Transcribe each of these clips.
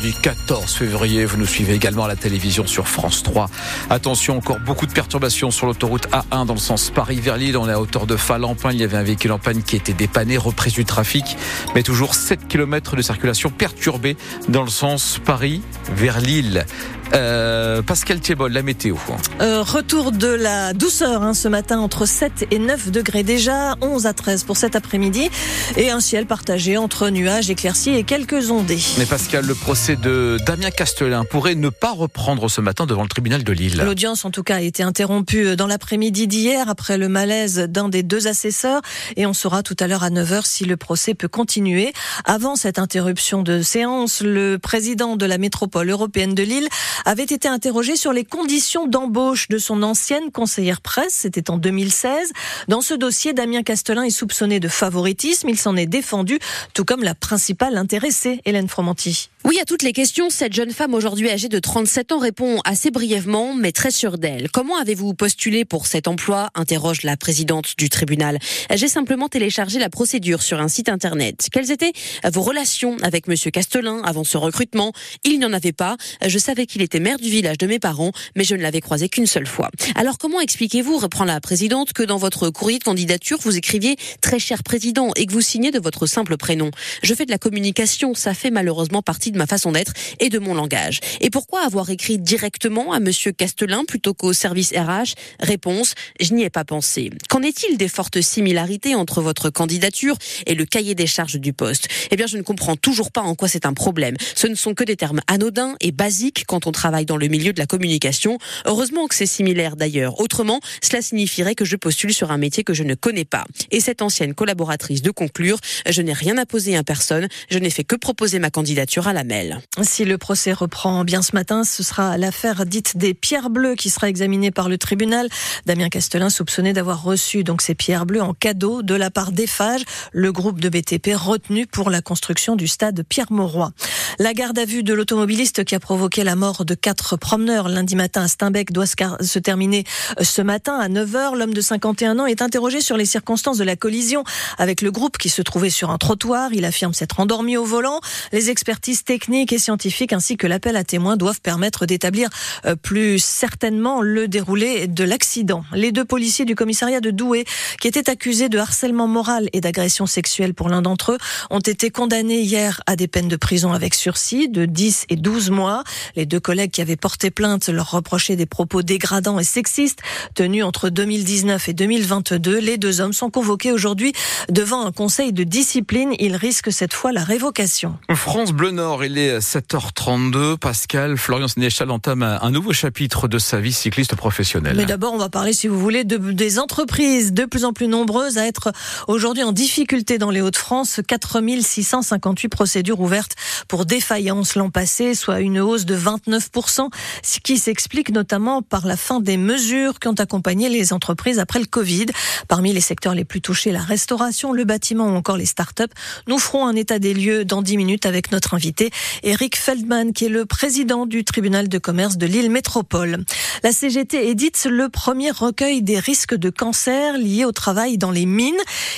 vendredi 14 février. Vous nous suivez également à la télévision sur France 3. Attention, encore beaucoup de perturbations sur l'autoroute A1 dans le sens Paris vers Lille. On est à hauteur de Falampin. Il y avait un véhicule en panne qui était dépanné, reprise du trafic, mais toujours 7 km de circulation perturbée dans le sens Paris vers Lille. Euh, Pascal Thiebol, la météo. Euh, retour de la douceur hein, ce matin entre 7 et 9 degrés déjà, 11 à 13 pour cet après-midi et un ciel partagé entre nuages éclaircis et quelques ondées. Mais Pascal, le procès de Damien Castelin pourrait ne pas reprendre ce matin devant le tribunal de Lille. L'audience en tout cas a été interrompue dans l'après-midi d'hier après le malaise d'un des deux assesseurs et on saura tout à l'heure à 9h si le procès peut continuer. Avant cette interruption de séance, le président de la métropole européenne de Lille avait été interrogé sur les conditions d'embauche de son ancienne conseillère presse, c'était en 2016. Dans ce dossier, Damien Castelin est soupçonné de favoritisme, il s'en est défendu, tout comme la principale intéressée, Hélène Fromanti. Oui, à toutes les questions, cette jeune femme aujourd'hui âgée de 37 ans répond assez brièvement, mais très sûre d'elle. Comment avez-vous postulé pour cet emploi? interroge la présidente du tribunal. J'ai simplement téléchargé la procédure sur un site internet. Quelles étaient vos relations avec Monsieur Castelin avant ce recrutement? Il n'y en avait pas. Je savais qu'il était maire du village de mes parents, mais je ne l'avais croisé qu'une seule fois. Alors comment expliquez-vous, reprend la présidente, que dans votre courrier de candidature, vous écriviez très cher président et que vous signez de votre simple prénom? Je fais de la communication, ça fait malheureusement partie de ma façon d'être et de mon langage. Et pourquoi avoir écrit directement à Monsieur Castelin plutôt qu'au service RH Réponse, je n'y ai pas pensé. Qu'en est-il des fortes similarités entre votre candidature et le cahier des charges du poste? Eh bien, je ne comprends toujours pas en quoi c'est un problème. Ce ne sont que des termes anodins et basiques quand on travaille dans le milieu de la communication. Heureusement que c'est similaire d'ailleurs. Autrement, cela signifierait que je postule sur un métier que je ne connais pas. Et cette ancienne collaboratrice de conclure, je n'ai rien à poser à personne, je n'ai fait que proposer ma candidature à la si le procès reprend bien ce matin, ce sera l'affaire dite des pierres bleues qui sera examinée par le tribunal. Damien Castelin soupçonné d'avoir reçu donc ces pierres bleues en cadeau de la part d'Eiffage, le groupe de BTP retenu pour la construction du stade Pierre-Mauroy. La garde à vue de l'automobiliste qui a provoqué la mort de quatre promeneurs lundi matin à Steinbeck doit se terminer euh, ce matin à 9h. L'homme de 51 ans est interrogé sur les circonstances de la collision avec le groupe qui se trouvait sur un trottoir. Il affirme s'être endormi au volant. Les expertises techniques et scientifiques ainsi que l'appel à témoins doivent permettre d'établir euh, plus certainement le déroulé de l'accident. Les deux policiers du commissariat de Douai, qui étaient accusés de harcèlement moral et d'agression sexuelle pour l'un d'entre eux, ont été condamnés hier à des peines de prison avec sursis de 10 et 12 mois. Les deux collègues qui avaient porté plainte leur reprochaient des propos dégradants et sexistes tenus entre 2019 et 2022. Les deux hommes sont convoqués aujourd'hui devant un conseil de discipline. Ils risquent cette fois la révocation. France Bleu Nord il est 7h32. Pascal, Florian Sénéchal entame un nouveau chapitre de sa vie cycliste professionnelle. Mais d'abord, on va parler, si vous voulez, de, des entreprises de plus en plus nombreuses à être aujourd'hui en difficulté dans les Hauts-de-France. 4658 procédures ouvertes pour défaillance l'an passé, soit une hausse de 29%, ce qui s'explique notamment par la fin des mesures qui ont accompagné les entreprises après le Covid. Parmi les secteurs les plus touchés, la restauration, le bâtiment ou encore les start-up. Nous ferons un état des lieux dans 10 minutes avec notre invité Eric Feldman, qui est le président du tribunal de commerce de Lille Métropole. La CGT édite le premier recueil des risques de cancer liés au travail dans les mines.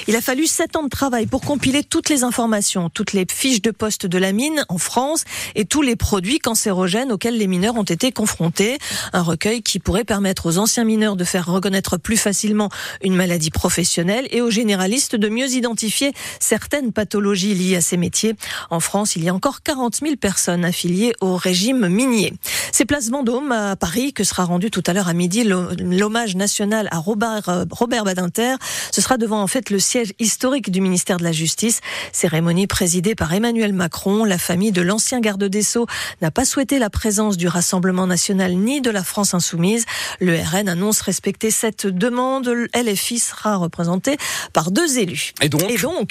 Il a fallu sept ans de travail pour compiler toutes les informations, toutes les fiches de poste de la mine France et tous les produits cancérogènes auxquels les mineurs ont été confrontés. Un recueil qui pourrait permettre aux anciens mineurs de faire reconnaître plus facilement une maladie professionnelle et aux généralistes de mieux identifier certaines pathologies liées à ces métiers. En France, il y a encore 40 40 000 personnes affiliées au régime minier. C'est place Vendôme à Paris que sera rendu tout à l'heure à midi l'hommage national à Robert, euh, Robert Badinter. Ce sera devant en fait le siège historique du ministère de la Justice. Cérémonie présidée par Emmanuel Macron. La famille de l'ancien garde des Sceaux n'a pas souhaité la présence du Rassemblement national ni de la France insoumise. Le RN annonce respecter cette demande. LFI sera représenté par deux élus. Et donc,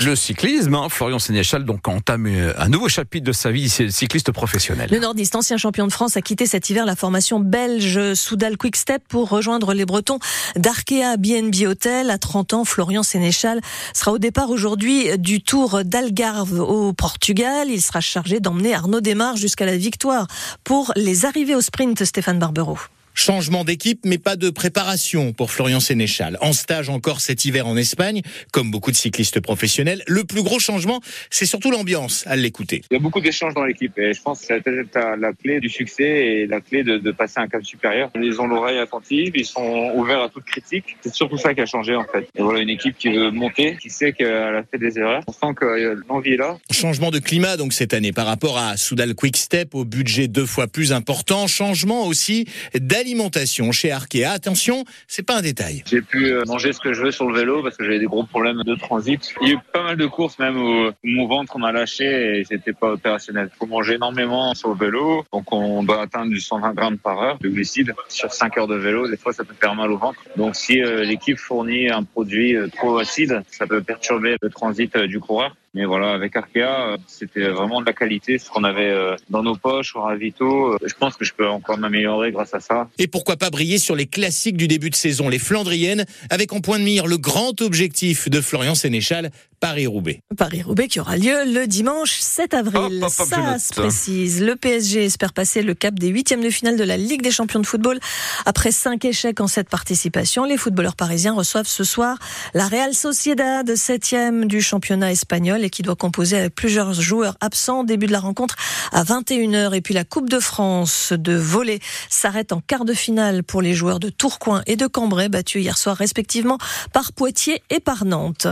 le cyclisme, hein, Florian Sénéchal donc entame un nouveau chapitre de sa vie cycliste professionnel. Le nordiste, ancien champion de France, a quitté cet hiver la formation belge Soudal Quickstep pour rejoindre les Bretons d'Arkea BNB Hotel. À 30 ans, Florian Sénéchal sera au départ aujourd'hui du Tour d'Algarve au Portugal. Il sera chargé d'emmener Arnaud Desmar jusqu'à la victoire pour les arrivées au sprint, Stéphane Barbero. Changement d'équipe, mais pas de préparation pour Florian Sénéchal. En stage encore cet hiver en Espagne, comme beaucoup de cyclistes professionnels. Le plus gros changement, c'est surtout l'ambiance, à l'écouter. Il y a beaucoup d'échanges dans l'équipe et je pense que c'est peut-être la clé du succès et la clé de, de passer un cap supérieur. Ils ont l'oreille attentive, ils sont ouverts à toute critique. C'est surtout ça qui a changé en fait. Et voilà une équipe qui veut monter, qui sait qu'elle a fait des erreurs. On sent que l'envie est là. Changement de climat donc cette année par rapport à Soudal Quickstep au budget deux fois plus important. Changement aussi d'alimentation chez Arkea. Attention, c'est pas un détail. J'ai pu euh, manger ce que je veux sur le vélo parce que j'avais des gros problèmes de transit. Il y a eu pas mal de courses même où mon ventre m'a lâché et j'étais pas opérationnel. Faut manger énormément sur le vélo. Donc on doit atteindre du 120 grammes par heure de glucides sur 5 heures de vélo. Des fois ça peut faire mal au ventre. Donc si euh, l'équipe fournit un produit euh, trop acide, ça peut perturber le transit du coureur. Mais voilà, avec Arkea, euh, c'était vraiment de la qualité, ce qu'on avait euh, dans nos poches, au ravito. Euh, je pense que je peux encore m'améliorer grâce à ça. Et pourquoi pas briller sur les classiques du début de saison, les Flandriennes, avec en point de mire le grand objectif de Florian Sénéchal, Paris-Roubaix. Paris-Roubaix qui aura lieu le dimanche 7 avril. ça se précise. Le PSG espère passer le cap des huitièmes de finale de la Ligue des champions de football. Après cinq échecs en cette participation, les footballeurs parisiens reçoivent ce soir la Real Sociedad, septième du championnat espagnol et qui doit composer avec plusieurs joueurs absents. Début de la rencontre à 21h. Et puis la Coupe de France de volley s'arrête en quart de finale pour les joueurs de Tourcoing et de Cambrai, battus hier soir respectivement par Poitiers et par Nantes.